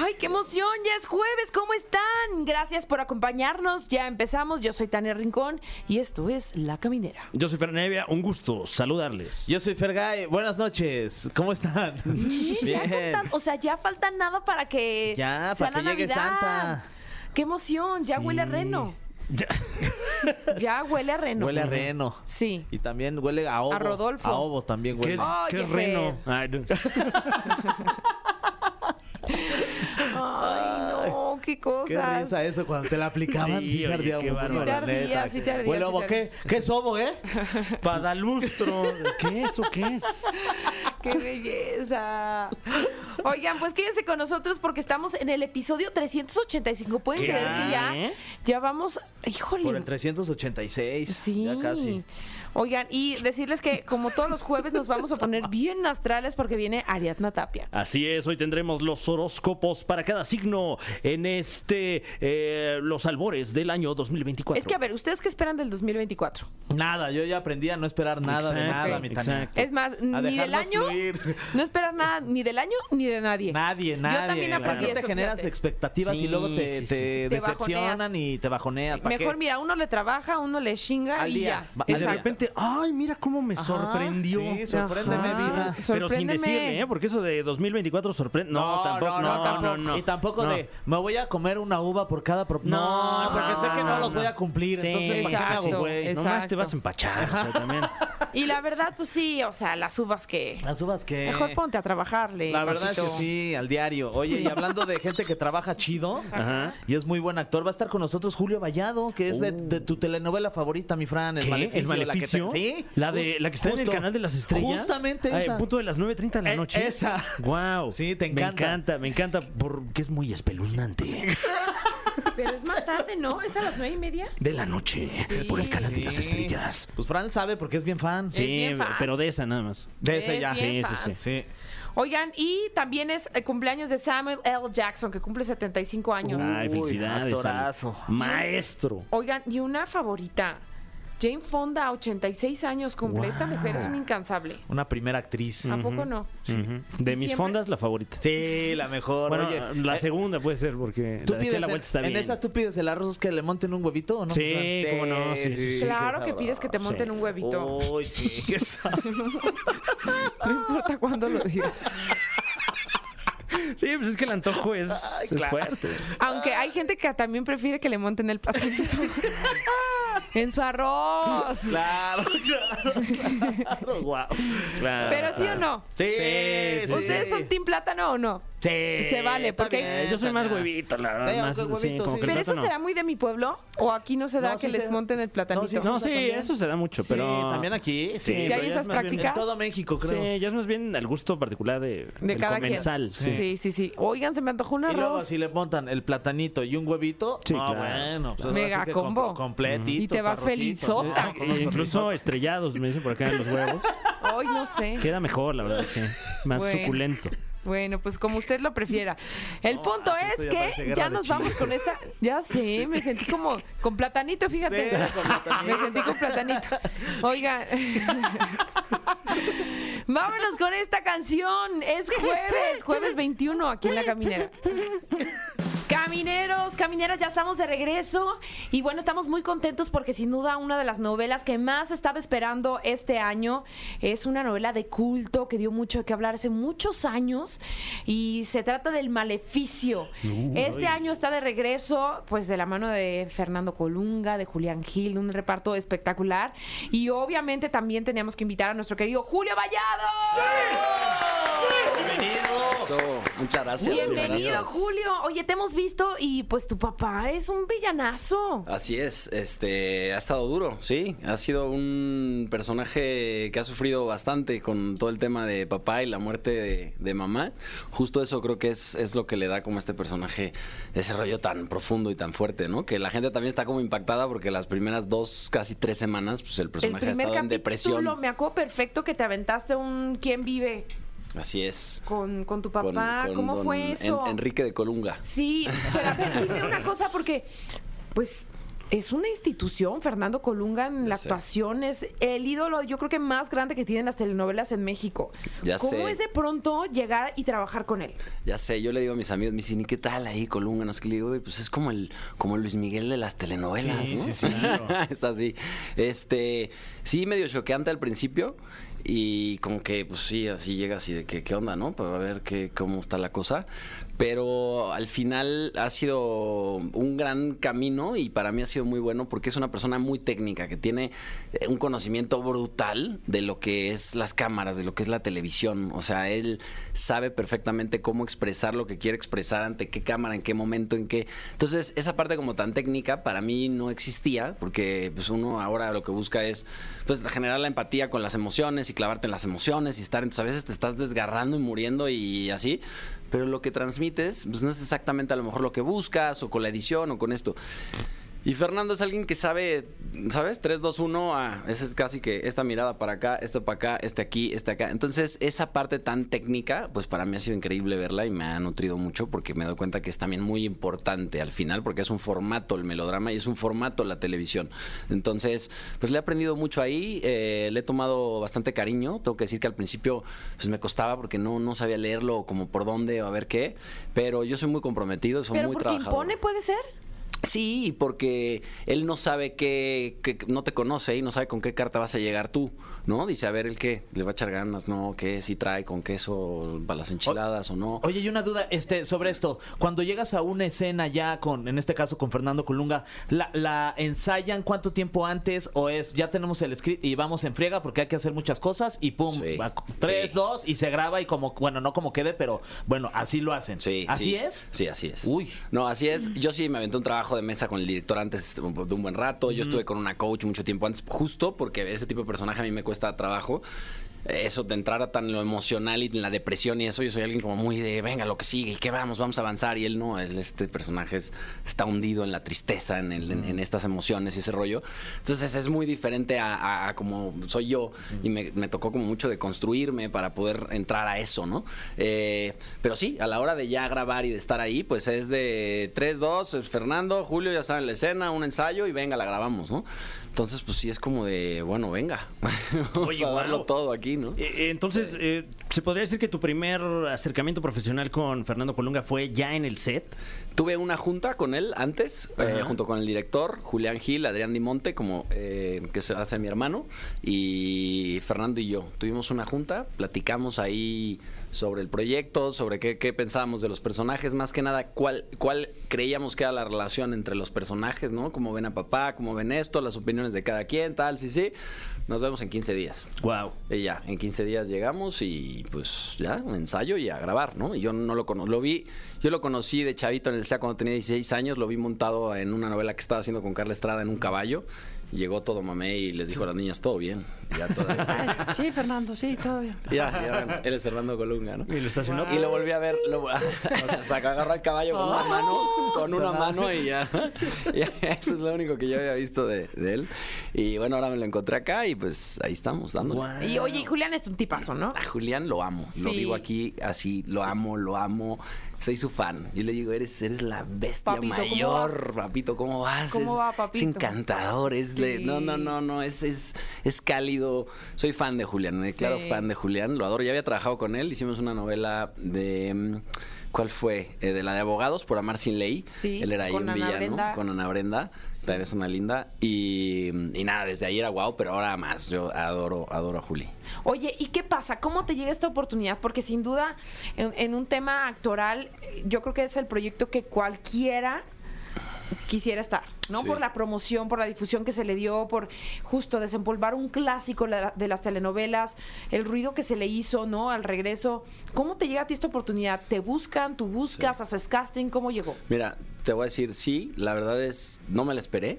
¡Ay, qué emoción! Ya es jueves, ¿cómo están? Gracias por acompañarnos. Ya empezamos. Yo soy Tania Rincón y esto es La Caminera. Yo soy Fernevia, un gusto saludarles. Yo soy Fergay, buenas noches, ¿cómo están? Ya faltan- o sea, ya falta nada para que Ya, sea para que la llegue Navidad. Santa. ¡Qué emoción! Ya Sí. huele a reno. Ya. Ya huele a reno. Huele a reno. Sí. Y también huele a ovo. A Rodolfo. A ovo también ¿Qué huele. es, qué es reno? Fer. Ay, no. Ay, no, qué Qué cosas. risa eso cuando te la aplicaban. Sí, Sí, oye, ardía qué mucho, la Sí te ardía, neta. sí te ardía, Huele a sí ovo, te ¿qué? ¿Qué es ovo, eh? Padalustro. ¿Qué es o qué es? ¡Qué belleza! Oigan, pues quédense con nosotros porque estamos en el episodio 385. ¿Pueden ¿Qué? creer que ya, ya vamos? Híjole. Por el 386. Sí. Ya casi. Oigan, y decirles que como todos los jueves nos vamos a poner bien astrales porque viene Ariadna Tapia. Así es, hoy tendremos los horóscopos para cada signo en este, eh, los albores del año 2024. Es que, a ver, ¿ustedes qué esperan del 2024? Nada, yo ya aprendí a no esperar nada de nada, mi Tania. exacto. Es más, A ni del año, fluir. no esperar nada ni del año ni de nadie. Nadie, nadie. también aprendí ¿Para qué te generas fíjate. expectativas Sí, y luego te, sí, sí. te Te decepcionan bajoneas. y te bajoneas? ¿Para Mejor, qué? mira, uno le trabaja, uno le chinga Al y día. ya. Va- de. Repente, ay, mira cómo me Ajá, sorprendió. Sí, sorpréndeme, Ajá. vida. Pero sin decirle, ¿eh? Porque eso de 2024 sorprende. No, tampoco. No, no, no, Y tampoco No. de, me voy a comer una uva por cada... pro-". No, No, porque no, sé que no, no, los no. voy a cumplir. Sí, entonces, ¿para qué me hago, exacto. güey? Es- Nomás te vas a empachar o sea, también. Y la verdad, pues sí, o sea, las uvas que... Las uvas que... Mejor ponte a trabajarle. La verdad es que sí, al diario. Oye, y hablando de gente que trabaja chido Ajá. y es muy buen actor, va a estar con nosotros Julio Vallado, que es de, Oh. de tu telenovela favorita, mi Fran, El ¿Qué? Maleficio. ¿El la que te- Maleficio? sí. La, de, la que está en el justo. canal de las estrellas. Justamente Ah, esa. Punto de las 9.30 de la Eh, noche. esa. Wow. Sí, te Me encanta. encanta, me encanta porque es muy espeluznante. Pero es más tarde, ¿no? ¿Es a las nueve y media? De la noche. Por el canal de las Sí. estrellas. Pues Fran sabe porque es bien fan. Sí, bien pero de esa nada más. De ese Es ya. bien Sí, sí, fans. sí. Sí. Oigan, y también es el cumpleaños de Samuel L. Jackson, que cumple 75 años. Ay, Uy, felicidades. actorazo. Maestro. Oigan, y una favorita. Jane Fonda, 86 años cumple. Esta mujer es una incansable. Una primera actriz. ¿A poco no? De mis Siempre- fondas, la favorita. Sí, la mejor. Bueno, Oye, la eh, segunda puede ser porque ¿Tú la de pides en, Vuelta está en esa tú pides el arroz que le monten un huevito o no? Sí, cómo no, sí, sí, sí. Claro que pides que te monten un huevito. Uy, sí, qué. No importa cuándo lo digas. Sí, pues es que el antojo es, es claro. fuerte. Aunque hay gente que también prefiere que le monten el platanito. en su arroz. Claro, claro, claro. Claro, Pero sí o no. Sí, Sí, sí, ¿Ustedes son team plátano o no? Sí. Se vale, porque- bien, Yo soy más huevito, la verdad. Sí, más, el huevito, sí. el ¿Pero eso será muy de mi pueblo? ¿O aquí no se da No, que sí les se- monten el platanito? no, sí, No, eso se da mucho, Sí, pero... también aquí. Sí, pero hay esas es más bien- prácticas? En todo México, creo. Sí, ya es más bien al gusto particular de, De del cada quien. comensal. Sí. Sí. sí, sí, Oigan, se me antojó un Y luego arroz. si le montan el platanito y un huevito, Sí, ah, claro. bueno, pues Mega ahora sí que combo. com- completito. Y te vas tu arrocito, felizota. ¿no? Con unos E incluso estrellados, me dicen por acá en los huevos. Hoy no sé. Queda mejor, la verdad, sí. Más Bueno. suculento. Bueno, pues como usted lo prefiera. El No, punto es que guerra ya de nos vamos con esta. Ya sé, me sentí como con platanito, fíjate. Sí, con platanito. Me sentí con platanito. Oiga. Vámonos con esta canción. Es jueves, jueves 21 aquí en La Caminera. Camineros, camineras, ya estamos de regreso y bueno, estamos muy contentos porque sin duda una de las novelas que más estaba esperando este año es una novela de culto que dio mucho de qué hablar hace muchos años y se trata del Maleficio. Este año está de regreso pues de la mano de Fernando Colunga, de Julián Gil, un reparto espectacular y obviamente también teníamos que invitar a nuestro querido Julio Vallado. Eso, muchas gracias. muchas Bienvenido, gracias. Julio. Oye, te hemos visto y pues tu papá es un villanazo. Así es, este, ha estado duro, sí. Ha sido un personaje que ha sufrido bastante con todo el tema de papá y la muerte de, de mamá. Justo eso creo que es, es lo que le da como a este personaje ese rollo tan profundo y tan fuerte, ¿no? Que la gente también está como impactada porque las primeras dos, casi tres semanas, pues el El personaje ha estado en depresión. me acuerdo perfecto que te aventaste un ¿Quién vive? Así es. con, con tu papá. con ¿Cómo don fue En- eso? Enrique de Colunga. Sí, pero a ver, dime una cosa, porque, pues, es una institución, Fernando Colunga, en la sé. actuación, es el ídolo, yo creo que más grande que tienen las telenovelas en México. Ya ¿Cómo sé. es de pronto llegar y trabajar con él? Ya sé, yo le digo a mis amigos, me dicen, ¿y qué tal ahí Colunga? No sé qué le digo, "Güey, pues es como el, como Luis Miguel de las telenovelas, Sí, ¿no? sí, sí, claro. es así. Este, sí, medio choqueante al principio. Y como que, pues sí, así llega así de que, ¿qué onda, no? Para ver qué, cómo está la cosa. Pero al final ha sido un gran camino y para mí ha sido muy bueno porque es una persona muy técnica que tiene eh, un conocimiento brutal de lo que es las cámaras, de lo que es la televisión. O sea, él sabe perfectamente cómo expresar lo que quiere expresar ante qué cámara, en qué momento, en qué. Entonces, esa parte como tan técnica para mí no existía porque pues uno ahora lo que busca es pues generar la empatía con las emociones y clavarte en las emociones y estar, entonces a veces te estás desgarrando y muriendo y así, pero lo que transmites pues no es exactamente a lo mejor lo que buscas o con la edición o con esto. Y Fernando es alguien que sabe, ¿sabes? 3, 2, 1, ah, ese es casi que esta mirada para acá, esto para acá, este aquí, este acá. Entonces, esa parte tan técnica, pues para mí ha sido increíble verla y me ha nutrido mucho porque me doy cuenta que es también muy importante al final porque es un formato el melodrama y es un formato la televisión. Entonces, pues le he aprendido mucho ahí, eh, le he tomado bastante cariño. Tengo que decir que al principio pues me costaba porque no, no sabía leerlo como por dónde o a ver qué, pero yo soy muy comprometido, soy ¿Pero muy porque trabajador. impone, puede ser? Sí, porque él no sabe qué, qué- no te conoce y no sabe con qué carta vas a llegar tú, ¿no? Dice, a ver, el qué, le va a echar ganas, ¿no? ¿Qué? Si trae con queso para las enchiladas o no. Oye, y una duda este, sobre esto. Cuando llegas a una escena ya con, en este caso con Fernando Colunga, ¿la, la ensayan cuánto tiempo antes o es ya tenemos el script y vamos en friega porque hay que hacer muchas cosas y pum, Sí. va- tres, Sí. dos y se graba y como, bueno, no como quede, pero bueno, así lo hacen. Sí, ¿Así sí. es? Sí, así es. Uy. No, así es. Yo sí me aventé un trabajo de mesa con el director antes de un buen rato. Yo estuve con una coach mucho tiempo antes, justo porque ese tipo de personaje a mí me cuesta trabajo. Eso de entrar a tan lo emocional y la depresión y eso, yo soy alguien como muy de, venga, lo que sigue, ¿y qué vamos? Vamos a avanzar. Y él no, él, este personaje es- está hundido en la tristeza, en, el- en- en estas emociones y ese rollo. Entonces es muy diferente a, a- a como soy yo y me, me tocó como mucho de construirme para poder entrar a eso, ¿no? Eh, pero sí, a la hora de ya grabar y de estar ahí, pues es de 3, 2, Fernando, Julio, ya saben la escena, un ensayo y venga, la grabamos, ¿no? Entonces, pues sí es como de, bueno, venga, vamos Oye, a darlo todo aquí, ¿no? Eh, eh, Entonces, eh, ¿se podría decir que tu primer acercamiento profesional con Fernando Colunga fue ya en el set? Tuve una junta con él antes, eh, junto con el director, Julián Gil, Adrián Dimonte, como eh, que se hace mi hermano, y Fernando y yo. Tuvimos una junta, platicamos ahí sobre el proyecto, sobre qué, qué pensábamos de los personajes, más que nada cuál, cuál creíamos que era la relación entre los personajes, ¿no? Cómo ven a papá, cómo ven esto, las opiniones de cada quien, tal, sí, sí. Nos vemos en 15 días. Wow. Y ya, en 15 días llegamos y pues ya, un ensayo y a grabar, ¿no? Y yo no lo conozco, lo vi, yo lo conocí de chavito en el SEA cuando tenía 16 años, lo vi montado en una novela que estaba haciendo con Carla Estrada en un caballo. Llegó todo mamé y les dijo a las niñas, todo bien. Ya todas, sí, Fernando, sí, todo bien. Ya, ya, bueno, él es Fernando Colunga, ¿no? Y lo estacionó. Y lo volví a ver, lo, sacó, agarró al caballo con una mano, con una mano y ya, Eso es lo único que yo había visto de, de él. Y bueno, ahora me lo encontré acá y pues ahí estamos dándole. Guau. Y oye, y Julián es un tipazo, ¿no? A Julián lo amo, lo digo aquí así, lo amo, lo amo. Soy su fan. Yo le digo, eres, eres la bestia Papito, ¿cómo mayor, papito, ¿cómo vas? ¿Cómo es, va, papito? Es encantador, es de- no, no, no, no, es, es, es cálido. Soy fan de Julián, me declaro Sí. fan de Julián, lo adoro. Ya había trabajado con él, hicimos una novela de mm, ¿cuál fue? Eh, de la de abogados por amar sin ley. Sí, Él era ahí un villano Brenda. con Ana Brenda. También es una linda. Y, y nada, desde ahí era guau, pero ahora más. Yo adoro, adoro a Juli. Oye, ¿y qué pasa? ¿Cómo te llega esta oportunidad? Porque sin duda, en, en un tema actoral, eh, yo creo que es el proyecto que cualquiera quisiera estar, ¿no? Sí. Por la promoción, por la difusión que se le dio, por justo desempolvar un clásico de las telenovelas, el ruido que se le hizo, ¿no? Al regreso. ¿Cómo te llega a ti esta oportunidad? ¿Te buscan? ¿Tú buscas? ¿Haces casting? ¿Cómo llegó? Mira, te voy a decir, sí, la verdad es, no me la esperé.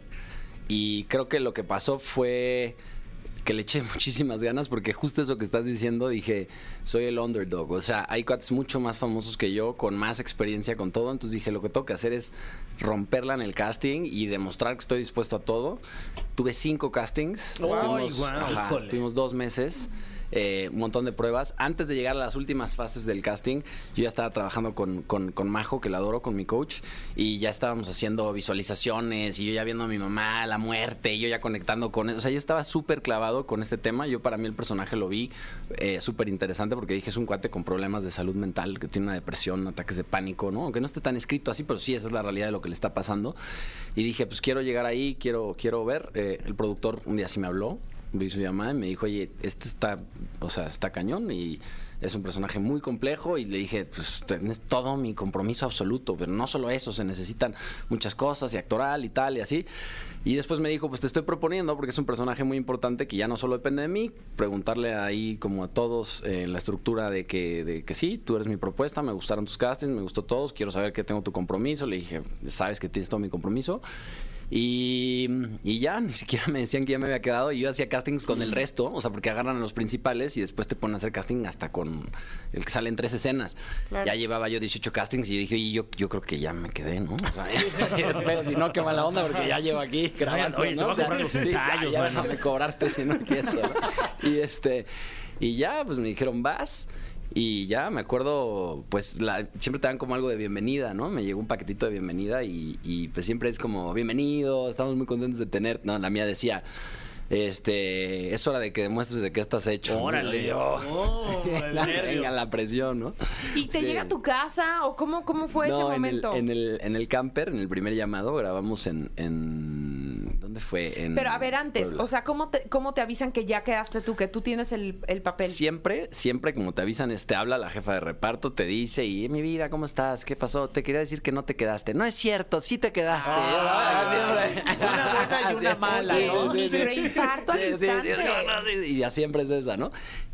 Y creo que lo que pasó fue que le eché muchísimas ganas porque justo eso que estás diciendo dije, soy el underdog. O sea, hay cuates mucho más famosos que yo, con más experiencia, con todo. Entonces dije, lo que tengo que hacer es romperla en el casting y demostrar que estoy dispuesto a todo. Tuve cinco castings. Ay, estuvimos, guau, ajá, estuvimos dos meses. Eh, un montón de pruebas. Antes de llegar a las últimas fases del casting, yo ya estaba trabajando con, con, con Majo, que la adoro, con mi coach, y ya estábamos haciendo visualizaciones, y yo ya viendo a mi mamá, la muerte, y yo ya conectando con él. O sea, yo estaba súper clavado con este tema. Yo para mí el personaje lo vi eh, súper interesante porque dije, es un cuate con problemas de salud mental, que tiene una depresión, ataques de pánico, ¿no? Aunque no esté tan escrito así, pero sí, esa es la realidad de lo que le está pasando. Y dije, pues quiero llegar ahí, quiero, quiero ver. Eh, el productor un día sí me habló, vi su llamada y me dijo, oye, este está, o sea, está cañón y es un personaje muy complejo y le dije, pues tenés todo mi compromiso absoluto, pero no solo eso, se necesitan muchas cosas y actoral y tal y así. Y después me dijo, pues te estoy proponiendo, porque es un personaje muy importante que ya no solo depende de mí, preguntarle ahí como a todos eh, la estructura de que, de que sí, tú eres mi propuesta, me gustaron tus castings, me gustó todos, quiero saber que tengo tu compromiso. Le dije, sabes que tienes todo mi compromiso. Y, y ya, ni siquiera me decían que ya me había quedado. Y yo hacía castings con el resto, o sea, porque agarran a los principales y después te ponen a hacer casting hasta con el que sale en tres escenas. Claro. Ya llevaba yo 18 castings y yo dije, y yo, yo creo que ya me quedé, ¿no? O sea, sí, espero, si no, qué mala onda, porque ya llevo aquí grabando. oye, te ¿no? voy a cobrar los sí, ya- ensayos, ya, mano. déjame cobrarte, si no, aquí esto. ¿no? Y este, y ya, pues me dijeron, vas. Y ya me acuerdo, pues la- siempre te dan como algo de bienvenida, ¿no? Me llegó un paquetito de bienvenida y, y, pues siempre es como, bienvenido, estamos muy contentos de tener. No, la mía decía, este, es hora de que demuestres de qué estás hecho. ¿no? Órale. Oh, el nervio. Venga la presión, ¿no? ¿Y te Sí. llega a tu casa o cómo, cómo fue ese No, en el, momento? en, el, en el camper, en el primer llamado, grabamos en... en ¿Dónde fue? En Pero a ver, antes, Puebla. o sea, ¿cómo te, ¿cómo te avisan que ya quedaste tú, que tú tienes el, el papel? Siempre, siempre como te avisan, este habla la jefa de reparto, te dice, y "Eh, mi vida, ¿cómo estás? ¿Qué pasó? Te quería decir que no te quedaste. No es cierto, sí te quedaste. Ah, Siempre. una buena y una mala, ¿no? sí, sí. Pero infarto al Sí, sí, sí, instante. Y ya siempre es esa, ¿no?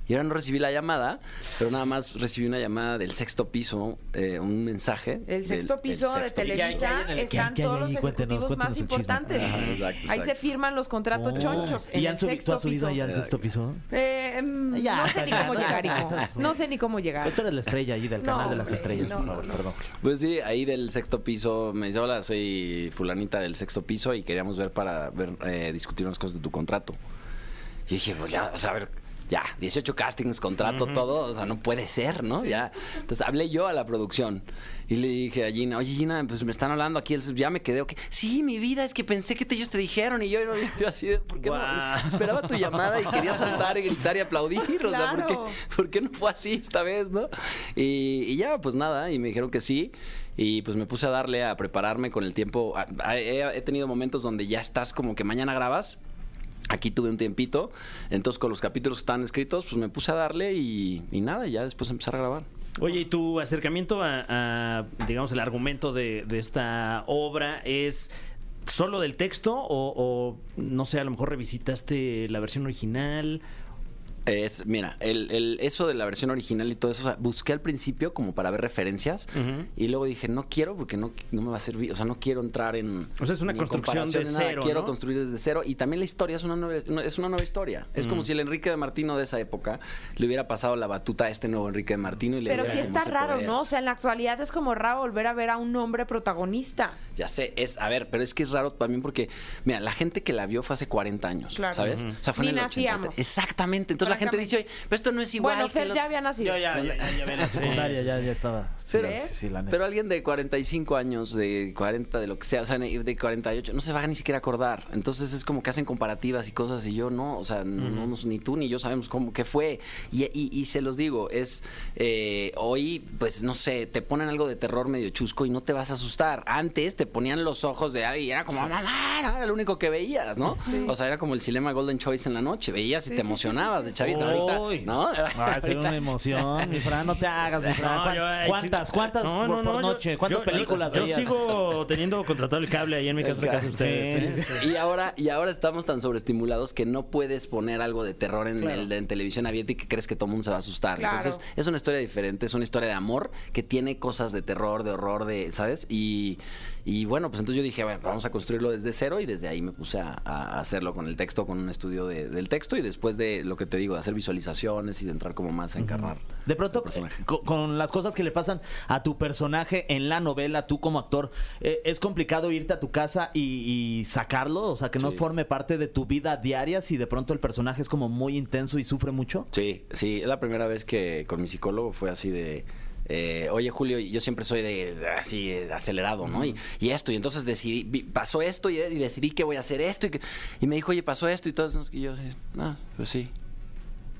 Y ahora no recibí la llamada, pero nada más recibí una llamada del sexto piso, eh, un mensaje. El sexto del piso de sexto. Televisa ¿Qué hay en el- están todos los? Cuéntenos, ejecutivos más cuéntenos importantes. Ajá, exacto, Ahí se firman los contratos Oh. chonchos en ¿Y el han subido, tú sexto has subido piso. ya al sexto piso? Eh, mm, Ya, no sé ni cómo llegar, hijo. No sé ni cómo llegar. Tú eres la estrella ahí del No, canal de las estrellas, no, por favor, no. perdón. Pues sí, ahí del sexto piso me dice, hola, soy fulanita del sexto piso y queríamos ver para ver, eh, discutir unas cosas de tu contrato. Y dije, pues ya, o sea, a ver, ya, 18 castings, contrato, todo, o sea, no puede ser, ¿no? Ya. Entonces hablé yo a la producción y le dije a Gina, oye Gina, pues me están hablando aquí, ya me quedé, ok. Sí, mi vida, es que pensé que te- ellos te dijeron y yo, yo así, de, ¿por qué no? Guau. Esperaba tu llamada y quería saltar y gritar y aplaudir, o sea, ¿por qué, Claro. ¿por qué no fue así esta vez, no? Y, y ya, pues nada, y me dijeron que sí. Y pues me puse a darle a prepararme con el tiempo. A- a- He, he tenido momentos donde ya estás como que mañana grabas. Aquí tuve un tiempito. Entonces, con los capítulos que estaban escritos, pues me puse a darle y, y nada, y ya después empezar a grabar. Oye, ¿y tu acercamiento a, a, digamos, el argumento de, de esta obra es solo del texto o, o, no sé, a lo mejor revisitaste la versión original? Es, mira, el, el- eso de la versión original y todo eso, o sea, busqué al principio como para ver referencias y luego dije, no quiero porque no, no me va a servir, o sea, no quiero entrar en... O sea, es una construcción de cero, Quiero ¿no? construir desde cero y también la historia es una nueva, es una nueva historia. Es como si el Enrique de Martino de esa época le hubiera pasado la batuta a este nuevo Enrique de Martino y le Pero sí está raro. ¿no? O sea, en la actualidad es como raro volver a ver a un hombre protagonista. Ya sé, es, a ver, pero es que es raro también porque, mira, la gente que la vio fue hace 40 años, Claro. ¿sabes? O sea, fue Ni en el nacíamos. 83. Exactamente. Entonces la gente dice, oye, pero esto no es igual. bueno, Fer lo- ya había nacido. ya, ya, ya, ya secundaria ya, ya estaba. Sí, Pero- sí, sí, la neta. Pero alguien de 45 años, de 40, de lo que sea, o sea, de 48, no se va a ni siquiera a acordar. Entonces es como que hacen comparativas y cosas y yo no, o sea, no, no nos- ni tú ni yo sabemos cómo qué fue. Y, y- y se los digo, es eh, hoy, pues no sé, te ponen algo de terror medio chusco y no te vas a asustar. Antes te ponían los ojos de alguien y era como, mamá, era lo único que veías, ¿no? O sea, era como el Cinema Golden Choice en la noche, veías y Sí, te emocionabas sí, sí, de Ahorita, ¿no? Va a ser una emoción, mi Fran, no te hagas, mi Fran. No, ¿Cuán- yo, ay, ¿Cuántas, cuántas No, por, no, por no, yo- noche? ¿Cuántas yo- películas Yo veías? sigo teniendo contratado el cable ahí en mi casa, de casa ustedes. Sí, ¿eh? sí, sí. Y ahora, y ahora estamos tan sobreestimulados que no puedes poner algo de terror en, Claro. el, en televisión abierta y que crees que todo el mundo se va a asustar. Claro. Entonces, es una historia diferente, es una historia de amor que tiene cosas de terror, de horror, de, ¿sabes? Y, y bueno, pues entonces yo dije, bueno, vamos a construirlo desde cero y desde ahí me puse a, a hacerlo con el texto, con un estudio de- del texto y después de lo que te digo, de hacer visualizaciones y de entrar como más a encarnar. De pronto, con, las cosas que le pasan a tu personaje en la novela, tú como actor, eh, ¿es complicado irte a tu casa y, y sacarlo? O sea, que no Sí. forme parte de tu vida diaria si de pronto el personaje es como muy intenso y sufre mucho. Sí, sí, es la primera vez que con mi psicólogo fue así de... eh, Oye Julio, yo siempre soy de así eh, acelerado, ¿no? Y, y esto, y entonces decidí, pasó esto y, y decidí que voy a hacer esto y, que- y me dijo, oye, pasó esto y todo eso, y yo, ah, pues sí.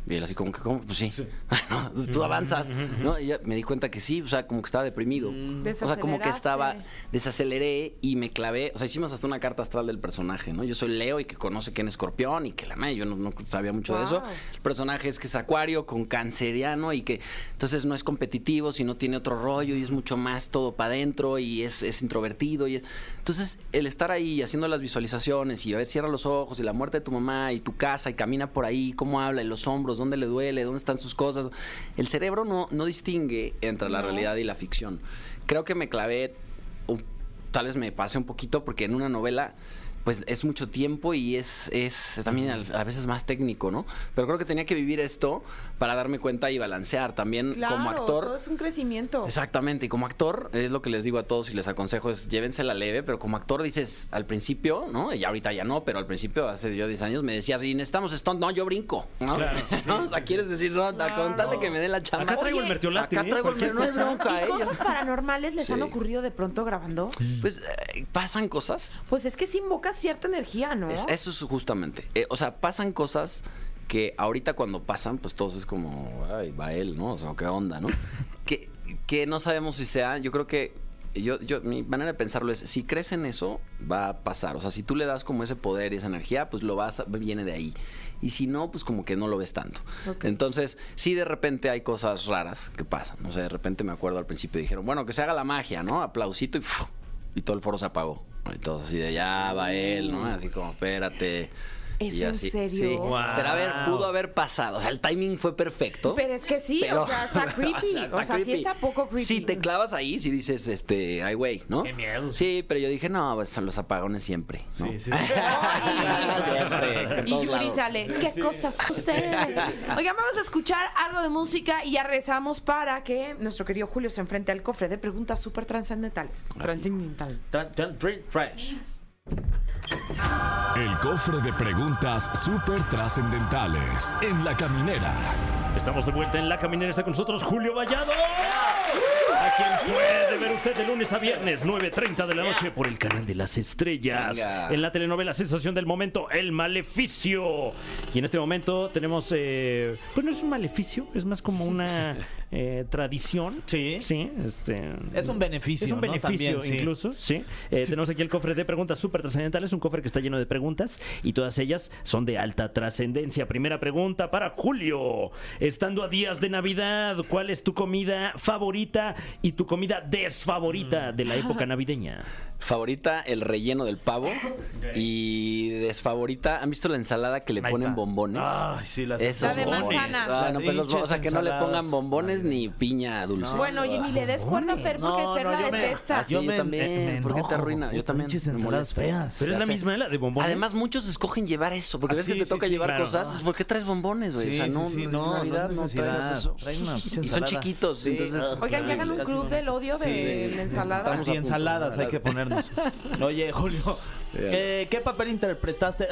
Y él así como que, ¿cómo? Pues sí. No, pues tú avanzas, ¿no? Y ya me di cuenta que sí, o sea, como que estaba deprimido. O sea, como que estaba, desaceleré y me clavé. O sea, hicimos hasta una carta astral del personaje, ¿no? Yo soy Leo y que conoce quién es escorpión y que la madre, yo no, no sabía mucho de eso. El personaje es que es acuario con canceriano y que entonces no es competitivo, sino tiene otro rollo y es mucho más todo para adentro y es, es introvertido. Y es- Entonces, el estar ahí haciendo las visualizaciones y a ver, cierra los ojos y la muerte de tu mamá y tu casa y camina por ahí, cómo habla y los hombros, dónde le duele, dónde están sus cosas. El cerebro no, no distingue entre la No. realidad y la ficción. Creo que me clavé un- tal vez me pase un poquito porque en una novela pues es mucho tiempo y es, es también a veces más técnico, ¿no? Pero creo que tenía que vivir esto para darme cuenta y balancear también Claro, como actor. todo es un crecimiento. Exactamente, y como actor, es lo que les digo a todos y les aconsejo, es llévensela leve, pero como actor dices al principio, ¿no? Y ahorita ya no, pero al principio, hace yo 10 años, me decías, si necesitamos stunt, no, yo brinco, ¿no? Claro, sí, sí. ¿No? O sea, quieres decir, no, Claro. con tal de que me dé la chamba. Acá traigo el Oye, mertiolate. Acá ¿eh? traigo el Cualquier no es bronca, ¿Y ¿eh? cosas paranormales les han ocurrido de pronto grabando? Pues eh, pasan cosas, Pues es que sí invocas cierta energía, ¿no? Es- eso es justamente. Eh, o sea, pasan cosas que ahorita cuando pasan, pues todos es como, ay, va él, ¿no? O sea, qué onda, ¿no? que, que no sabemos si sea. Yo creo que. Yo, yo, mi manera de pensarlo es, si crees en eso, va a pasar. O sea, si tú le das como ese poder y esa energía, pues lo vas, viene de ahí. Y si no, pues como que no lo ves tanto. Entonces, sí de repente hay cosas raras que pasan. No sé, de repente me acuerdo al principio dijeron, bueno, que se haga la magia, ¿no? Aplausito y y todo el foro se apagó. Y todos así de ya va él, ¿no? Así como, espérate. ¿Es Y en así, serio? Sí. Wow. Pero a ver, pudo haber pasado. O sea, el timing fue perfecto. Pero es que sí, pero- o sea, está creepy. O sea, sí está poco creepy. Si te clavas ahí, si dices, este, ay, güey, ¿no? Qué miedo. Sí, pero yo dije, no, pues son los apagones siempre. ¿no? Sí, sí, sí. siempre. en Y Yuri lados. sale, ¿qué cosas suceden? Oigan, vamos a escuchar algo de música y ya rezamos para que nuestro querido Julio se enfrente al cofre de preguntas súper trascendentales. Trascendentales. Tran- tran- tran- French. El cofre de preguntas súper trascendentales en la caminera. Estamos de vuelta en La Caminera. Está con nosotros Julio Vallado. A quien puede ver usted de lunes a viernes, 9.30 de la noche, por el canal de las estrellas. Venga. En la telenovela Sensación del Momento, El Maleficio. Y en este momento tenemos. Eh, pues no es un maleficio, es más como una eh, tradición. Sí. Sí, este. Es un beneficio, Es un ¿no? beneficio, También, sí. incluso, sí. Eh, Tenemos aquí el cofre de preguntas súper trascendentales, un cofre que está lleno de preguntas y todas ellas son de alta trascendencia. Primera pregunta para Julio. Estando a días de Navidad, ¿cuál es tu comida favorita y tu comida desfavorita de la época navideña? Favorita, el relleno del pavo. Y desfavorita, ¿han visto la ensalada que le Ahí ponen está. bombones? Ay, sí, las Esos La de bombones. manzana. Ah, no, pero los- o sea, que no le pinches pongan bombones ni piña dulce. Bueno, oye, ni le des cuerda a Fer porque No, Fer no, la yo me- detesta. Ah, sí, yo también. ¿Por qué te enojo. arruina? Yo Puta, también pinches me molesta. feas. Pero es Ya la sé. misma, la de bombones. Además, muchos escogen llevar eso, porque Ah, ves que sí, te sí, toca sí, llevar claro. cosas. ¿Por qué traes bombones, güey? Sí, o sea, no, no, no, es Navidad, es traigas eso. Y son chiquitos, entonces... Oigan, ya hagan un club del odio de la ensalada. Estamos a punto. Anti-ensaladas hay que ponernos. Oye, Julio, ¿qué, qué papel interpretaste?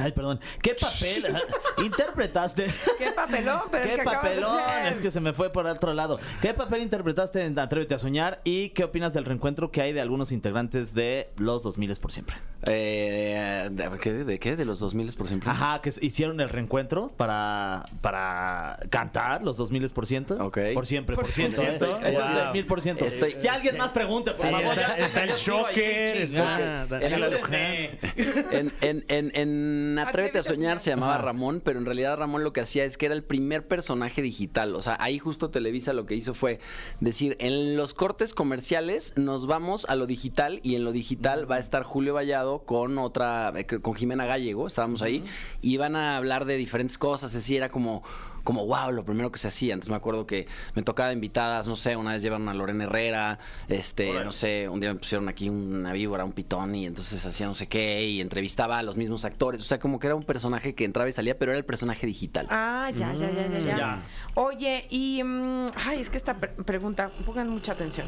Ay, perdón. ¿Qué papel ajá, interpretaste? Qué papelón, pero ¿Qué que acabas de papelón? Es que se me fue por otro lado. ¿Qué papel interpretaste en Atrévete a soñar? ¿Y qué opinas del reencuentro que hay de algunos integrantes de los 2000 por siempre? Eh, ¿de, qué, ¿De qué? ¿De los 2000 por siempre? Ajá, que hicieron el reencuentro para, para cantar los 2000 por ciento. Ok. Por siempre, por, Por ciento. ¿eh? ciento. Es Wow. el mil por ciento. Estoy- Que alguien más pregunte, por Sí, favor. está, ya- está el Shocker, está En. En, en, en, en Atrévete a soñar se llamaba Ajá. Ramón, pero en realidad Ramón lo que hacía es que era el primer personaje digital. O sea, ahí justo Televisa lo que hizo fue decir, en los cortes comerciales nos vamos a lo digital y en lo digital va a estar Julio Vallado con otra, eh, con Jimena Gallego, estábamos ahí, y van a hablar de diferentes cosas, es decir, era como como wow, lo primero que se hacía. Entonces me acuerdo que me tocaba invitadas, no sé, una vez llevaron a Lorena Herrera, este, no sé, un día me pusieron aquí una víbora, un pitón y entonces hacía no sé qué y entrevistaba a los mismos actores. O sea, como que era un personaje que entraba y salía, pero era el personaje digital. Ah, ya, ya, ya, ya, ya. ya. Oye, y. mm, ay, es que esta pre- pregunta, pongan mucha atención.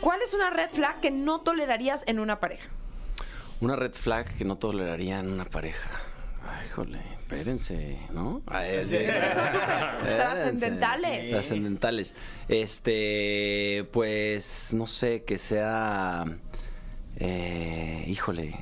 ¿Cuál es una red flag que no tolerarías en una pareja? Una red flag que no toleraría en una pareja. Ay, híjole, espérense, ¿no? Sí. Es que son súper trascendentales. Trascendentales. Este, pues, no sé, que sea. eh, híjole.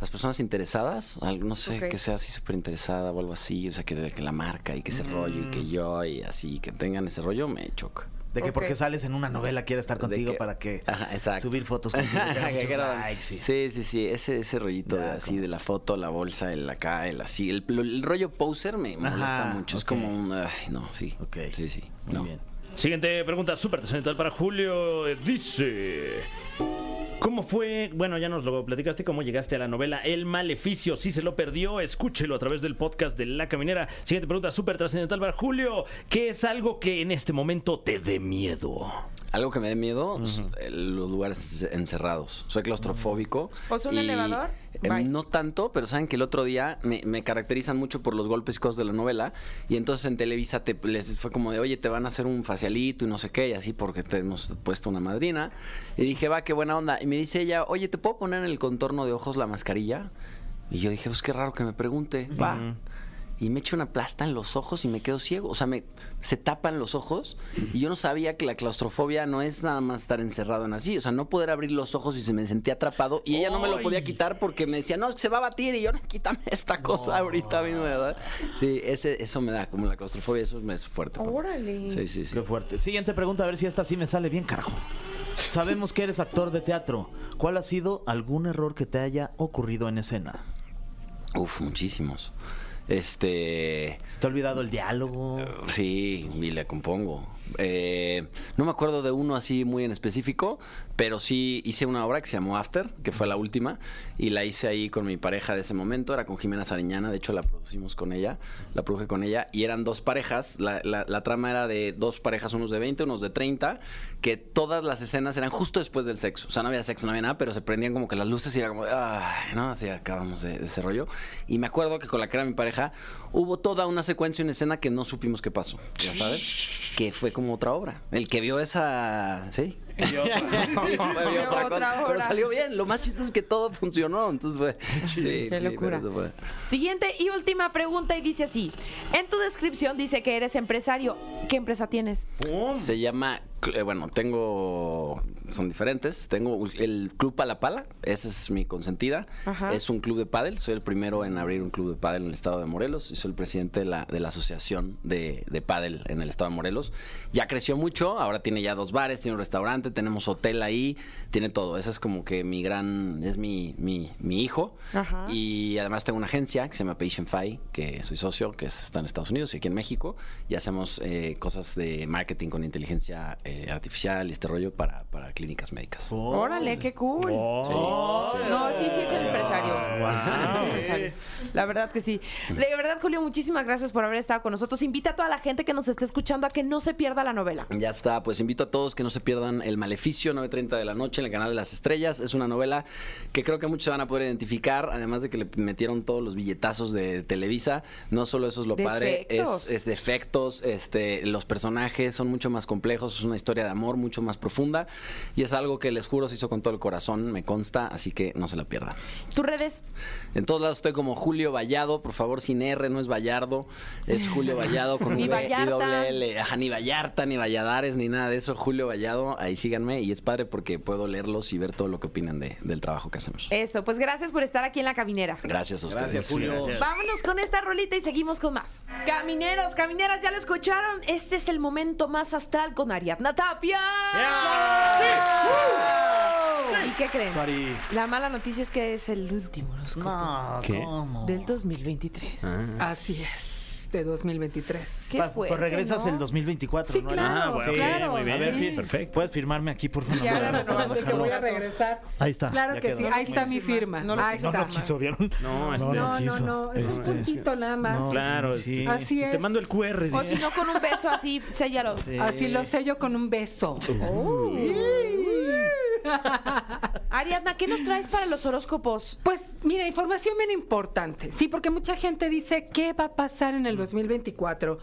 Las personas interesadas, no sé, Ok. que sea así súper interesada o algo así, o sea, que, que la marca y que ese rollo y que yo y así, que tengan ese rollo, me choca. De que Ok. porque sales en una novela quiere estar contigo que- para que Ajá, subir fotos contigo. likes sí, sí, sí, ese, ese rollito Ya, de así como- de la foto, la bolsa, el acá, el así, el, lo- el rollo poser me molesta Ajá, mucho, es como un, ay, no, sí, Ok. sí, sí, Muy no. bien. Siguiente pregunta súper trascendental para Julio. Eh, Dice... ¿Cómo fue? Bueno, ya nos lo platicaste, cómo llegaste a la novela El Maleficio. Si se lo perdió, escúchelo a través del podcast de La Caminera. Siguiente pregunta súper trascendental para Julio. ¿Qué es algo que en este momento te dé miedo? Algo que me dé miedo, los lugares encerrados. Soy claustrofóbico. ¿O sea, un elevador? Eh, Bye. no tanto, pero saben que el otro día me, me caracterizan mucho por los golpes y cosas de la novela. Y entonces en Televisa te, les fue como de, oye, te van a hacer un facialito y no sé qué, y así porque te hemos puesto una madrina. Y dije, va, qué buena onda. Y me dice ella, oye, ¿te puedo poner en el contorno de ojos la mascarilla? Y yo dije, pues qué raro que me pregunte. Va. Y me echa una plasta en los ojos y me quedo ciego. O sea, me, se tapan los ojos. Y yo no sabía que la claustrofobia no es nada más estar encerrado en así. O sea, no poder abrir los ojos y se me sentía atrapado. Y ella no me lo podía quitar porque me decía, no, se va a batir. Y yo, no, quítame esta cosa ahorita mismo, ¿verdad? Sí, ese, eso me da, como la claustrofobia, eso me es fuerte. Órale. Sí, sí, sí. Qué fuerte. Siguiente pregunta, a ver si esta sí me sale bien, carajo. Sabemos que eres actor de teatro. ¿Cuál ha sido algún error que te haya ocurrido en escena? Uf, muchísimos. Este. ¿Se te ha olvidado el diálogo? Sí, y le compongo. Eh, no me acuerdo de uno así muy en específico, pero sí hice una obra que se llamó After, que fue la última, y la hice ahí con mi pareja de ese momento, era con Jimena Sariñana, de hecho la producimos con ella, la produje con ella, y eran dos parejas, la, la- la trama era de dos parejas, unos de 20, unos de 30, que todas las escenas eran justo después del sexo, o sea, no había sexo, no había nada, pero se prendían como que las luces y era como, ay, no, así acabamos de, de ese rollo, y me acuerdo que con la que era mi pareja, hubo toda una secuencia, una escena que no supimos qué pasó, ya sabes, que fue como otra obra. El que vio esa, sí. Vio otra otra cosa, Pero obra. salió bien. Lo más chistoso es que todo funcionó. Entonces fue. Sí, Qué sí, locura. fue. Siguiente y última pregunta y dice así. En tu descripción dice que eres empresario. ¿Qué empresa tienes? Se llama, bueno, tengo, son diferentes. Tengo el Club Palapala, esa es mi consentida. Ajá. Es un club de pádel. Soy el primero en abrir un club de pádel en el estado de Morelos. Y soy el presidente de la, de la asociación de, de pádel en el estado de Morelos. Ya creció mucho, ahora tiene ya dos bares, tiene un restaurante, tenemos hotel ahí, tiene todo. Ese es como que mi gran, es mi, mi, mi hijo. Ajá. Y además tengo una agencia que se llama Patientify, que soy socio, que es- está en Estados Unidos y aquí en México. Y hacemos eh, cosas de marketing con inteligencia eh, artificial este rollo para clínicas médicas. Órale, qué cool. Oh. Sí, sí. No, sí, sí es el empresario. Wow. Sí, sí es el empresario. La verdad que sí. De verdad, Julio, muchísimas gracias por haber estado con nosotros. Invita a toda la gente que nos esté escuchando a que no se pierda la novela. Ya está, pues invito a todos que no se pierdan El Maleficio, 9.30 de la noche en el canal de las estrellas. Es una novela que creo que muchos se van a poder identificar, además de que le metieron todos los billetazos de Televisa. No solo eso es lo padre, es, es de efectos, este, los personajes son mucho más complejos, es una historia de amor mucho más profunda y es algo que les juro se hizo con todo el corazón, me consta, así que no se la pierdan. ¿Tus redes? En todos lados estoy como Julio Vallado, por favor, sin R, no es Vallardo, es Julio Vallado con Ni V y Vallarta. doble L. Ajá, ni Vallarta, ni Valladares, ni nada de eso. Julio Vallado, ahí síganme y es padre porque puedo leerlos y ver todo lo que opinan de- del trabajo que hacemos. Eso, pues gracias por estar aquí en la caminera. Gracias a ustedes. Gracias, Julio. Gracias. Vámonos con esta rolita y seguimos con más. Camineros, camineras, ya lo escucharon. Este es el momento más astral con Ariadna Tapia. ¿Y qué creen? Sorry. La mala noticia es que es el último horóscopo No, ¿Qué? ¿cómo? del 2023. Así es. este 2023. Qué fuerte, pues regresas ¿no? el 2024, Sí, ¿no? claro, Ah, bueno, claro. muy bien, A ver, sí. Fir, perfecto. Puedes firmarme aquí, por favor. Ya No, la no, no, renovamos, no, que voy a regresar. Ahí está. Claro ya que quedó. sí, ahí está mi firma. No lo ahí quiso está. No lo quiso, ¿vieron? No, este- No, no, quiso. no, es un Este, puntito nada más. no, Claro, sí. Así es. Te mando el QR. O sí. si no, con un beso así, séllalo. Sí. Así lo sello con un beso. Ariadna, ¿qué nos traes para los horóscopos? Pues mira, información bien importante, sí, porque mucha gente dice, ¿qué va a pasar en el 2024?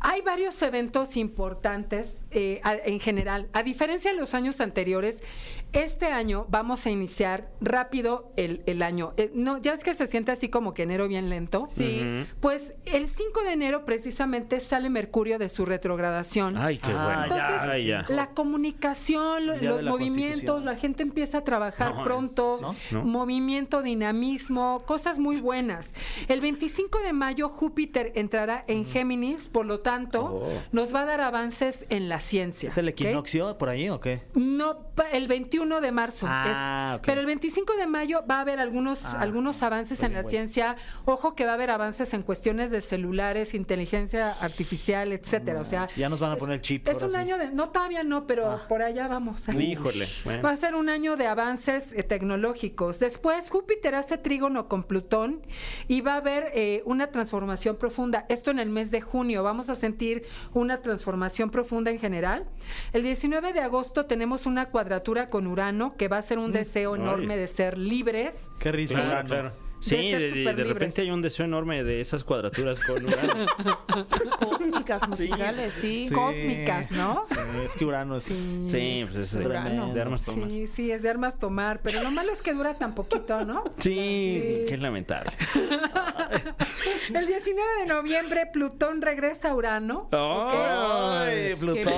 Hay varios eventos importantes eh, a- en general. A diferencia de los años anteriores, este año vamos a iniciar rápido el, el año. Eh, no, ya es que se siente así como que enero bien lento. Sí. Pues el 5 de enero precisamente sale Mercurio de su retrogradación. Ay, qué Ah, bueno. Entonces, Ay, ya. la comunicación, los la movimientos, la gente empieza a trabajar No, pronto, ¿no? ¿no? movimiento, dinamismo, cosas muy buenas. El 25 de mayo Júpiter entrará en Géminis, por lo tanto, Oh. nos va a dar avances en la ciencia. ¿Es el equinoccio por ahí o qué? No, el 21 de marzo. Ah, es. ok. Pero el 25 de mayo va a haber algunos, Ah, algunos avances en la bueno. ciencia. Ojo que va a haber avances en cuestiones de celulares, inteligencia artificial, etcétera. O sea, ya nos van a poner el chip, Es un sí. año de. No, todavía no, pero Ah. por allá vamos. Híjole. bueno. Va a ser un año de avances eh, tecnológicos. Después, Júpiter hace trígono con Plutón y va a haber eh, una transformación profunda. Esto en el mes de junio. Vamos a sentir una transformación profunda en general. El 19 de agosto tenemos una cuadratura con Urano que va a ser un deseo Ay. enorme de ser libres. Qué risa. Claro, claro. Sí, de, de- de repente hay un deseo enorme de esas cuadraturas con Urano. Cósmicas, musicales, sí. Sí. Cósmicas, ¿no? Sí, es que Urano es... Sí, pues es Urano. de armas tomar. Sí, sí, es de armas tomar, pero lo malo es que dura tan poquito, ¿no? Sí, Sí. qué lamentable. El 19 de noviembre Plutón regresa a Urano. ¿ok? ¡Ay, Plutón!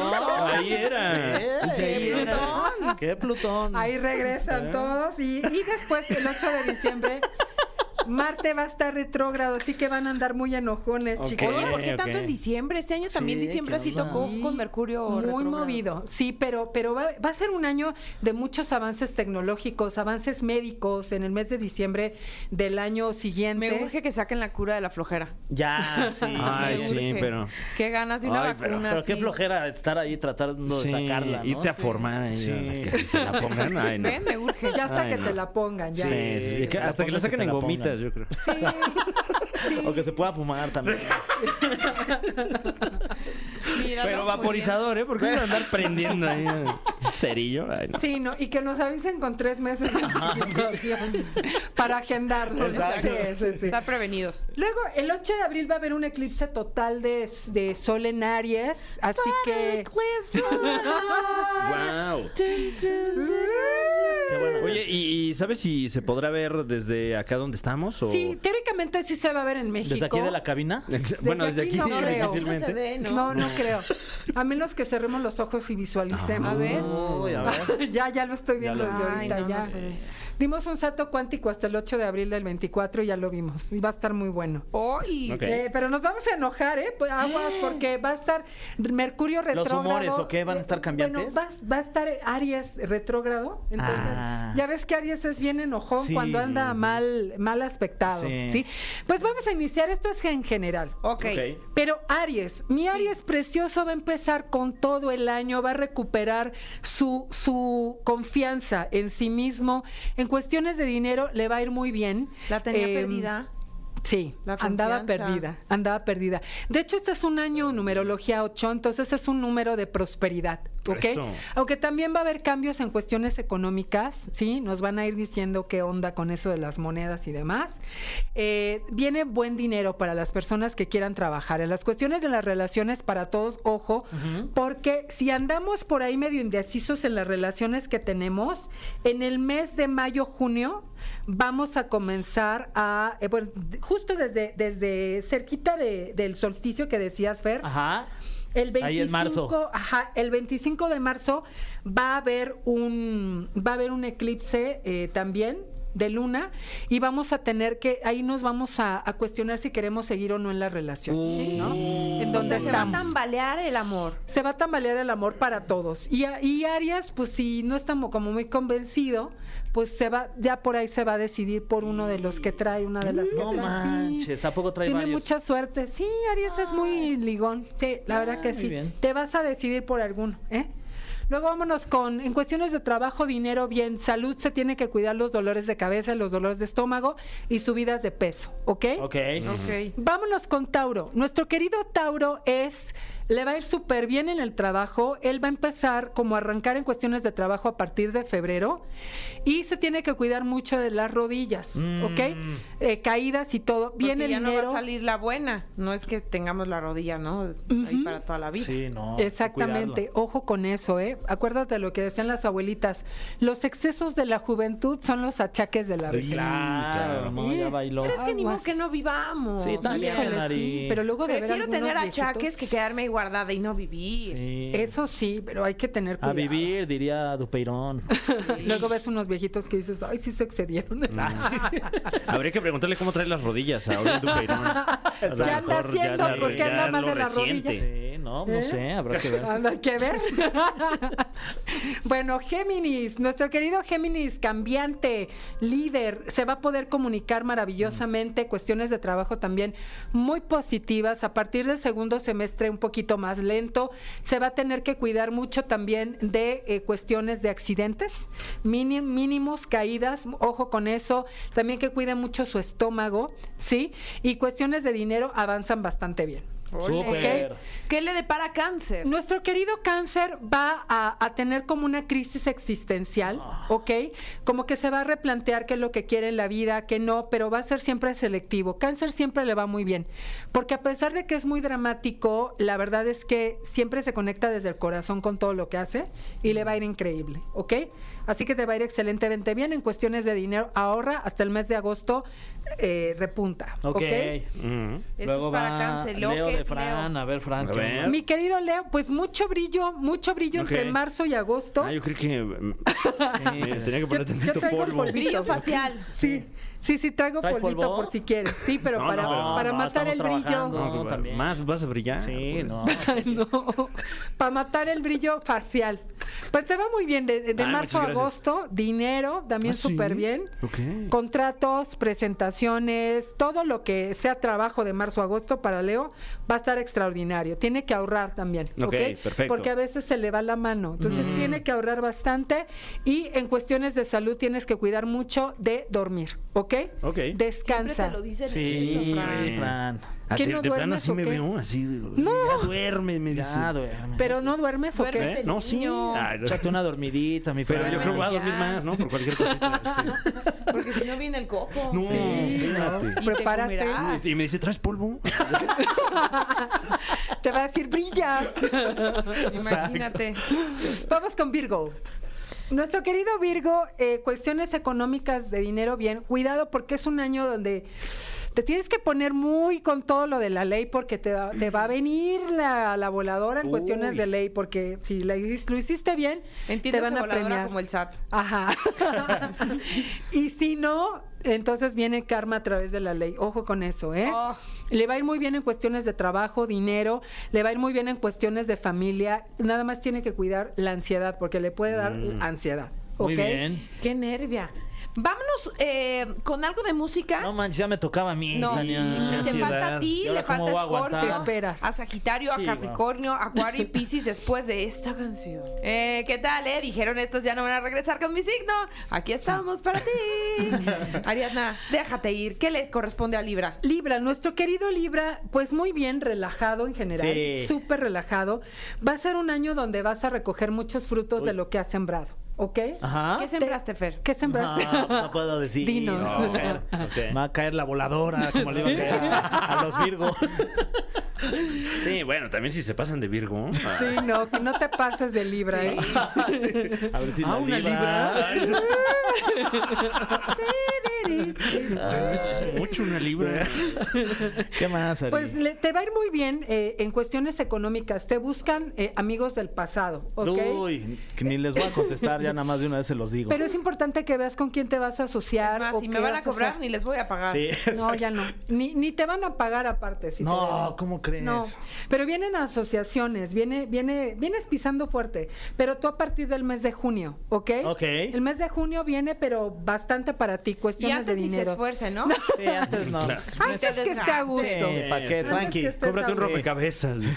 Ahí era. Sí. Plutón. ¡Qué Plutón! Ahí regresan todos y, y después el 8 de diciembre Marte va a estar retrógrado, así que van a andar muy enojones, chicos. Oye, ¿por qué tanto en diciembre? Este año también Sí, diciembre ¿qué sí onda? tocó Sí, con Mercurio muy retrógrado. movido. Sí, pero pero va, va a ser un año de muchos avances tecnológicos, avances médicos en el mes de diciembre del año siguiente. Me urge que saquen la cura de la flojera. Ya, sí. Ay, Me sí, pero- Qué ganas de una Ay, pero- vacuna Pero qué así. flojera estar ahí tratando de sacarla, ¿no? irte a Sí. formar ahí. Sí. Que te la pongan. Ay, no. Ven, me urge. Ya hasta Ay, que no. te la pongan, ya. Sí, Sí, sí, que que la hasta que la saquen en la yo creo. O que se pueda fumar también. Pero vaporizador, ¿eh? Porque van a andar prendiendo ahí eh, cerillo. Ay, no. Sí, no, y que nos avisen con tres meses de anticipación para agendarnos. Sí, sí, sí. Estar prevenidos. Luego, el 8 de abril va a haber un eclipse total de, de sol en Aries, así que... Wow. Qué bueno. Oye, ¿y, y sabes si se podrá ver desde acá donde estamos? O... Sí, teóricamente sí se va a ver en México. ¿Desde aquí de la cabina? bueno, desde aquí, aquí no sí, creo. difícilmente. No se ve, ¿no? No, no creo. A menos que cerremos los ojos y visualicemos. A ver. Uy, a ver. ya, ya lo estoy viendo lo- desde Ay, ahorita. no, ya. no. Dimos un salto cuántico hasta el 8 de abril del 24 y ya lo vimos. Y va a estar muy bueno. Eh, pero nos vamos a enojar, ¿eh? Pues aguas, porque va a estar Mercurio retrógrado. humores, ¿o qué? ¿Van a estar cambiantes? Bueno, va, va a estar Aries retrógrado. Entonces, Ah. ya ves que Aries es bien enojón Sí. cuando anda mal, mal aspectado. Sí. Sí. Pues vamos a iniciar. Esto es en general. Ok. Ok. Pero Aries, mi Aries precioso va a empezar con todo el año, va a recuperar su, su confianza en sí mismo. En cuestiones de dinero le va a ir muy bien. La tenía Em, perdida. Sí, La andaba perdida, andaba perdida. De hecho, este es un año numerología 8, entonces es un número de prosperidad, ¿ok? Eso. Aunque también va a haber cambios en cuestiones económicas, ¿sí? Nos van a ir diciendo qué onda con eso de las monedas y demás. Eh, viene buen dinero para las personas que quieran trabajar. En las cuestiones de las relaciones, para todos, ojo, porque si andamos por ahí medio indecisos en las relaciones que tenemos, en el mes de mayo, junio, vamos a comenzar a, eh, bueno, justo desde, desde cerquita de- del solsticio que decías, Fer, Ajá. el 25, Ahí en marzo. Ajá, el 25 de marzo va a haber un, va a haber un eclipse eh, también de luna y vamos a tener que, ahí nos vamos a, a cuestionar si queremos seguir o no en la relación, ¿no? En O donde sea, se va a tambalear el amor. Se va a tambalear el amor para todos. Y, a- y Aries, pues si no estamos como muy convencido, pues se va, ya por ahí se va a decidir por uno de los que trae, una de las que No trae. Sí. manches, ¿a poco trae Tiene varios? mucha suerte. Sí, Aries es muy ligón. Sí, la verdad que muy sí. bien. Te vas a decidir por alguno, ¿eh? Luego vámonos con, en cuestiones de trabajo, dinero, bien, salud, se tiene que cuidar los dolores de cabeza, los dolores de estómago y subidas de peso, ¿ok? Ok. Ok. Vámonos con Tauro. Nuestro querido Tauro es, le va a ir súper bien en el trabajo. Él va a empezar como a arrancar en cuestiones de trabajo a partir de febrero y se tiene que cuidar mucho de las rodillas, ¿ok? Eh, caídas y todo. Porque Viene ya no va dinero. a salir la buena. No es que tengamos la rodilla, ¿no? Ahí Ujú. para toda la vida. Sí, no. Exactamente, ojo con eso, ¿eh? Acuérdate de lo que decían las abuelitas. Los excesos de la juventud son los achaques de la cuidarlo. Claro, no, ya bailó. Pero es que ni modo que no vivamos. Sí, también, Híjole, sí, pero luego de Prefiero tener viejitos- achaques que quedarme ahí guardada y no vivir. Sí. Eso sí, pero hay que tener A cuidado. vivir, diría Dupeirón. Luego ves unos viejitos que dices, ay, sí se excedieron. Habría que preguntarle cómo trae las rodillas a Dupeirón. A ¿Qué anda haciendo? ¿Por qué anda más lo de las reciente. rodillas? No, no ¿Eh? sé, habrá que ver. Que ver. bueno, Géminis, nuestro querido Géminis, cambiante, líder, se va a poder comunicar maravillosamente, cuestiones de trabajo también muy positivas. A partir del segundo semestre, un poquito más lento, se va a tener que cuidar mucho también de eh, cuestiones de accidentes, mínimos, caídas, ojo con eso. También que cuide mucho su estómago, ¿sí? Y cuestiones de dinero avanzan bastante bien. Súper. ¿Qué le depara cáncer? Nuestro querido cáncer va a, a tener como una crisis existencial, ¿ok? Como que se va a replantear qué es lo que quiere en la vida, qué no, pero va a ser siempre selectivo. Cáncer siempre le va muy bien, porque a pesar de que es muy dramático, la verdad es que siempre se conecta desde el corazón con todo lo que hace y le va a ir increíble, ¿ok? Así que te va a ir excelentemente bien en cuestiones de dinero. Ahorra hasta el mes de agosto, eh, repunta, ¿ok? Ok. Ujú. Eso Luego es para va cáncer. Leo Leo, de. Fran. Leo. A ver, Fran. A ¿qué ver. Mi querido Leo, pues mucho brillo, mucho brillo Ok. entre marzo y agosto. Ah, yo creo que mm, Sí, tenía que Yo- poner yo tantito traigo polvo. Brillo facial. Sí, sí, sí, traigo ¿Traes polvito polvo? por si quieres. Sí, pero No, para, no, para no, matar el brillo. No, también. Más vas a brillar. Sí, pues. no. Para matar el brillo facial. Pues te va muy bien. De, de marzo a agosto, dinero, también ¿Ah, sí? súper bien. Ok. Contratos, presentaciones, todo lo que sea trabajo de marzo a agosto para Leo va a estar extraordinario. Tiene que ahorrar también. ¿ok? Ok, perfecto. Porque a veces se le va la mano. Entonces tiene que ahorrar bastante. Y en cuestiones de salud tienes que cuidar mucho de dormir. ¿Ok? Ok. Siempre Descansa. te lo dicen Sí, eso, Fran. Fran. Ah, ¿Qué de, no de plano duermes así o me qué? veo, así. de- No. Ya duerme, me dice. Ya, duerme. Pero no duermes o qué? Duérmete, No, sí. niño. Ay, no. Échate una dormidita, mi Pero Fran. yo creo que voy a dormir más, ¿no? Por cualquier cosita. sí. Porque si no viene el coco. No, Sí, fíjate. Y te Prepárate. comerá. Y me dice, ¿traes polvo? Te va a decir brillas. Imagínate. Vamos con Virgo. Nuestro querido Virgo, eh, cuestiones económicas de dinero, bien, cuidado porque es un año donde te tienes que poner muy con todo lo de la ley porque te, va- te va a venir la, la voladora en cuestiones de ley porque si la lo hiciste bien, te Entiendes van a voladora premiar. como el SAT. Ajá. y si no, entonces viene karma a través de la ley. Ojo con eso, ¿eh? Oh. Le va a ir muy bien en cuestiones de trabajo, dinero, le va a ir muy bien en cuestiones de familia. Nada más tiene que cuidar la ansiedad, porque le puede dar ansiedad. Muy ¿ok? bien. Qué nervia. Vámonos eh, con algo de música. No manches, ya me tocaba a mí, No, Tania. te falta a ti, ¿Y ahora le falta a? Scorpio, ¿Qué esperas? a Sagitario, Sí, a Capricornio, Acuario y Piscis después de esta canción. Eh, ¿Qué tal, eh? Dijeron estos ya no van a regresar con mi signo. Aquí estamos para ti. Ariadna, déjate ir. ¿Qué le corresponde a Libra? Libra, nuestro querido Libra, pues muy bien, relajado en general, Sí. súper relajado. Va a ser un año donde vas a recoger muchos frutos de lo que has sembrado, ¿ok? Ajá. ¿Qué sembraste, Fer? ¿Qué sembraste? No, no puedo decir. Dinos. No, va a caer-. Va a caer la voladora, como le iba a caer a, a los Virgo. Sí, bueno, también si se pasan de Virgo. Ah. Sí, no, que no te pases de Libra, ¿eh? A ver si Ah, la una libra. libra. Es mucho una libra. ¿Qué más, Ari? Pues le- te va a ir muy bien eh, en cuestiones económicas. Te buscan eh, amigos del pasado, ¿ok? Uy, que ni les voy a contestar, ya nada más de una vez se los digo. Pero es importante que veas con quién te vas a asociar. Es más, o si me van a cobrar, ni les voy a pagar. Sí. No, ya no. Ni, ni te van a pagar aparte. Si No. ¿cómo crees? No, pero vienen asociaciones, viene, viene, vienes pisando fuerte, pero tú a partir del mes de junio, ¿ok? Ok. El mes de junio viene, pero bastante para ti, cuestiones de ni se dinero. escuece, ¿no? Sí, antes no. Antes que esté a gusto. Sí, ¿para qué? Antes Tranqui. Cómprate un rompecabezas.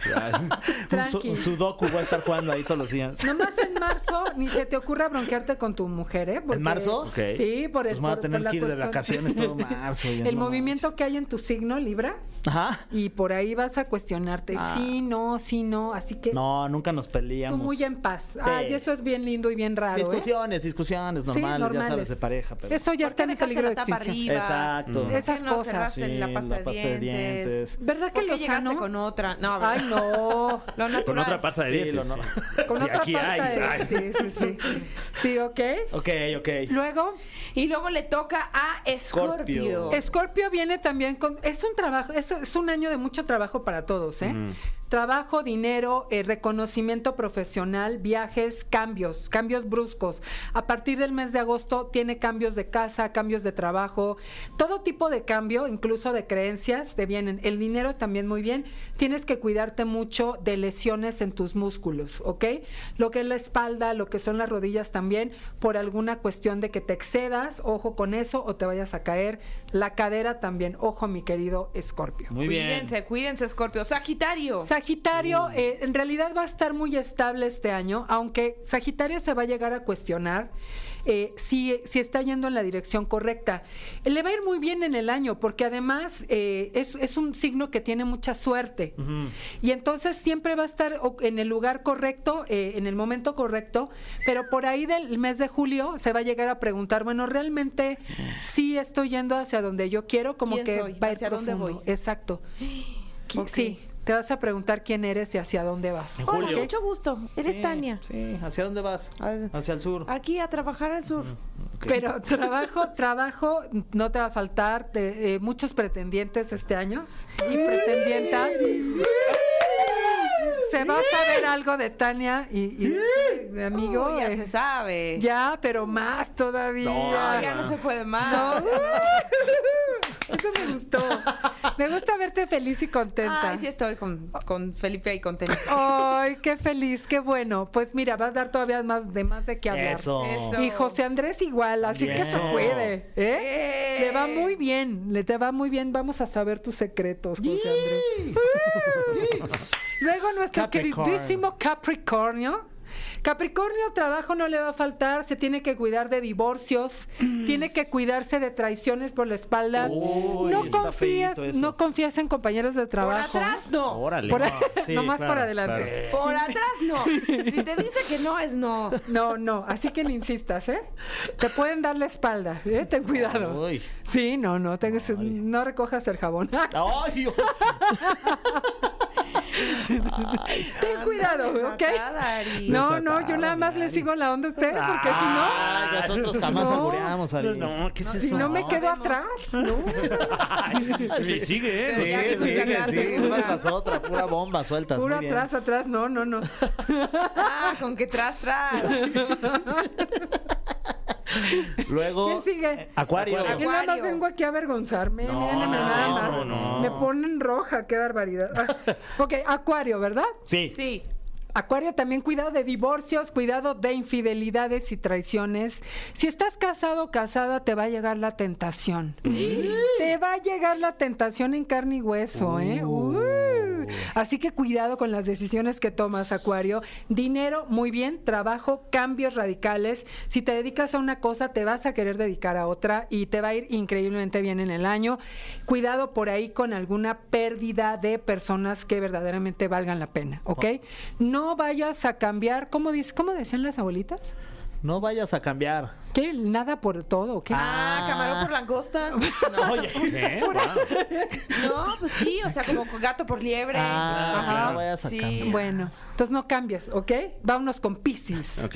Un, su- un sudoku voy a estar jugando ahí todos los días. Nomás en marzo ni se te ocurra bronquearte con tu mujer, ¿eh? Porque- ¿En marzo? Sí, por el Pues me voy a tener por que ir de vacaciones todo marzo. El no movimiento que hay en tu signo, Libra, Ajá. y por ahí vas a cuestionarte, Ah. sí, no, sí, no, así que No, nunca nos tú peleamos. muy en paz. Ay, eso es bien lindo y bien raro, ¿eh? Discusiones, discusiones Sí, normales, ya normales. sabes, de pareja. Pero... Eso ya ¿Por está en peligro de extinción. arriba? Exacto. Mm. Esas ¿Por qué no cosas. Sí, la pasta, la pasta de de dientes? dientes. ¿Verdad que ¿Por qué lo llegaste sano? con otra? No, Ay, no. Lo natural. Con otra pasta de Sí, dientes. lo no- sí. Con Sí, otra aquí pasta hay, de- hay. Sí, sí, sí. Sí, ¿ok? Ok, ok. Luego, Y luego le toca a Scorpio. Scorpio. Escorpio viene también con... Es un trabajo, es, es un año de mucho trabajo para todos, ¿eh? Trabajo, dinero, eh, reconocimiento profesional, viajes, cambios, cambios bruscos. A partir del mes de agosto tiene cambios de casa, cambios de trabajo, todo tipo de cambio, incluso de creencias, te vienen. El dinero también muy bien. Tienes que cuidarte mucho de lesiones en tus músculos, ¿ok? Lo que es la espalda, lo que son las rodillas también, por alguna cuestión de que te excedas, ojo con eso, o te vayas a caer. La cadera también, ojo mi querido Escorpio. Muy bien. Cuídense, cuídense, Scorpio. Sagitario. Sagitario, eh, en realidad va a estar muy estable este año, aunque Sagitario se va a llegar a cuestionar eh, si, si está yendo en la dirección correcta. Le va a ir muy bien en el año, porque además eh, es, es un signo que tiene mucha suerte. Y entonces siempre va a estar en el lugar correcto, eh, en el momento correcto, pero por ahí del mes de julio se va a llegar a preguntar, bueno, realmente sí estoy yendo hacia donde yo quiero, como ¿Quién que soy? va a ir ¿Hacia dónde profundo. voy? Exacto. Sí, te vas a preguntar quién eres y hacia dónde vas. En Hola, julio. mucho gusto. Eres Sí, Tania. Sí, ¿hacia dónde vas? Ah, Hacia el sur. Aquí a trabajar al sur. Ok. Pero trabajo, trabajo, no te va a faltar de, eh, muchos pretendientes este año y pretendientas. Se va a saber algo de Tania y, y mi amigo. Uy, ya eh, se sabe. ya, pero más todavía. No, ya no se puede más. Eso me gustó. Me gusta verte feliz y contenta. Ay, sí estoy con, con Felipe ahí contenta. Ay, qué feliz, qué bueno. Pues mira, va a dar todavía más de más de qué hablar. Eso. Eso. Y José Andrés igual, así que se puede. ¿eh? ¡Eh! Le va muy bien, le te va muy bien. Vamos a saber tus secretos, José Andrés. Luego nuestro Capricorn. queridísimo Capricornio. Capricornio, trabajo no le va a faltar, se tiene que cuidar de divorcios, tiene que cuidarse de traiciones por la espalda. Uy, no confías, no confías en compañeros de Por trabajo. atrás no. Órale. Por- No, sí, nomás claro, por adelante. claro. Por atrás no. Si te dice que no, es no. No, no, así que no insistas, ¿eh? Te pueden dar la espalda, ¿eh? Ten cuidado. Uy. Sí, no, no, tengas- no recojas el jabón. Ay, Ten cuidado, ¿ok? Ari. No, no, yo nada más le sigo la onda a ustedes porque si no, Ay, nosotros jamás No. albureamos, Ari. No, ¿qué es si eso? no me quedo sabemos. atrás, ¿no? Y sigue, ¿eh? Pero ya se nos cagaste, una tras otra, pura bomba sueltas. Puro muy bien. atrás, atrás, no, no, no. Ah, con que tras, tras. Luego, ¿Quién sigue? Acuario. Yo nada más Acuario. vengo aquí a avergonzarme, No, no, nada más. no, no. Me ponen roja, qué barbaridad. Ah, ok, Acuario, ¿verdad? Sí. Sí. Acuario, también cuidado de divorcios, cuidado de infidelidades y traiciones. Si estás casado o casada, te va a llegar la tentación. te va a llegar la tentación en carne y hueso, ¿eh? Uh. Así que cuidado con las decisiones que tomas, Acuario. Dinero, muy bien. Trabajo, cambios radicales. Si te dedicas a una cosa, te vas a querer dedicar a otra y te va a ir increíblemente bien en el año. Cuidado por ahí con alguna pérdida de personas que verdaderamente valgan la pena, ¿ok? No vayas a cambiar, ¿cómo, dice, cómo decían las abuelitas? No vayas a cambiar. ¿Qué? ¿Nada por todo? ¿Qué? Ah, camarón por langosta. No, Oye, ¿Eh? Wow. no, pues sí, o sea, como gato por liebre. Ah, Ajá. vayas a Sí. Bueno, entonces no cambias, ¿ok? Vámonos con Pisces. Ok.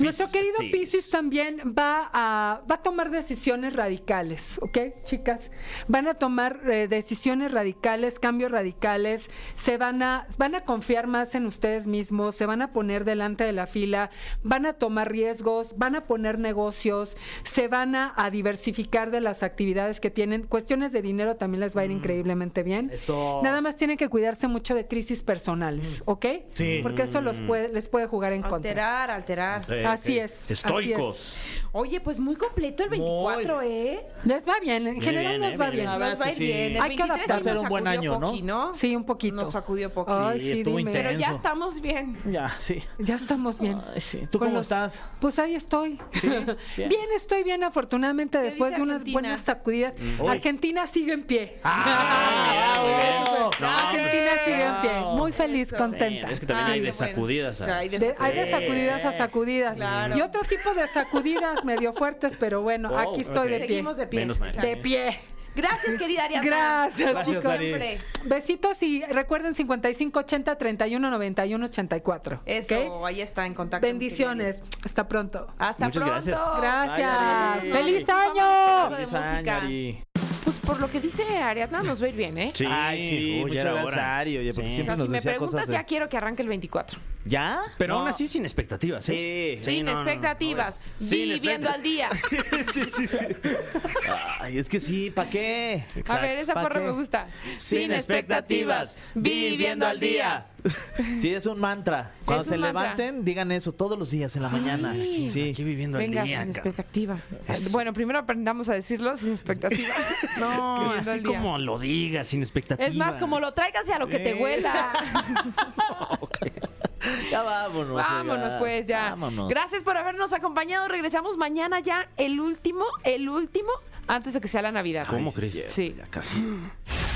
Nuestro querido. Pisces también va a, va a tomar decisiones radicales, ¿ok, chicas? Van a tomar eh, decisiones radicales, cambios radicales, se van a, van a confiar más en ustedes mismos, se van a poner delante de la fila, van a tomar riesgos, van a poner negocios, se van a, a diversificar de las actividades que tienen. Cuestiones de dinero también les va a ir increíblemente bien. Eso. Nada más tienen que cuidarse mucho de crisis personales, ¿ok? Sí. Porque eso los puede, les puede jugar en contra. Alterar, alterar. Eh, Así eh, es, así Estoicos. Oye, pues muy completo el 24, ¿eh? Les va bien, en general bien, nos eh, va bien, bien. Nos va a ir es que sí. bien. El Hay que 23 adaptarse. sí un buen año, ¿no? poqui, ¿no? Sí, un poquito. Nos sacudió poco. Ay, Sí, sí, estuvo dime. Pero ya estamos bien. Ya, sí. Ya estamos bien. Ay, sí. ¿Tú Con cómo los- estás? Pues ahí estoy. Bien. Bien. estoy bien, afortunadamente, ¿Qué después de unas Argentina? buenas sacudidas. Argentina sigue en pie. Ah, bravo. No, Argentina sigue en pie. Muy feliz, Eso. contenta. Es que también Ay, hay de bueno. sacudidas. a- Hay de De- hay de sacudidas. a sacudidas. Claro. Y otro tipo de sacudidas medio fuertes, pero bueno, aquí estoy de pie. Seguimos de pie. Menos mal. exacto. De pie. Gracias, querida Ariadna. Gracias, chicos. siempre. Besitos y recuerden 5580 31 91 84. Eso, ¿ok? ahí está en contacto. Bendiciones. Hasta pronto. Hasta Muchas pronto. gracias. Gracias. Ay, ¡Feliz año! Feliz. Pues por lo que dice Ariadna, nos va a ir bien, ¿eh? Sí, Ay, sí, uy, ya muchas era gracias, hora. Ari, oye, porque Sí. O siempre sea, nos si me decía preguntas, cosas de- ya quiero que arranque el 24. ¿Ya? Pero No. aún así sin expectativas, ¿eh? Sí. Sin no, no, no. expectativas. Sin Viviendo expect- al día. Ay, es que sí, ¿para qué? A ver, esa ¿Pa' porra qué? me gusta. Sin expectativas, viviendo al día. Sí, es un mantra. Cuando se mantra. levanten, digan eso todos los días en la Sí. mañana. Sí. Aquí viviendo Venga, al día. sin expectativa. Bueno, primero aprendamos a decirlo sin expectativa. No, así como lo digas, sin expectativa. Es más, como lo traigas y a lo que te Eh. huela. Ya vámonos. Vámonos pues ya. Vámonos. Gracias por habernos acompañado. Regresamos mañana ya, el último, el último, antes de que sea la Navidad. ¿Cómo crees? Sí. Ya casi.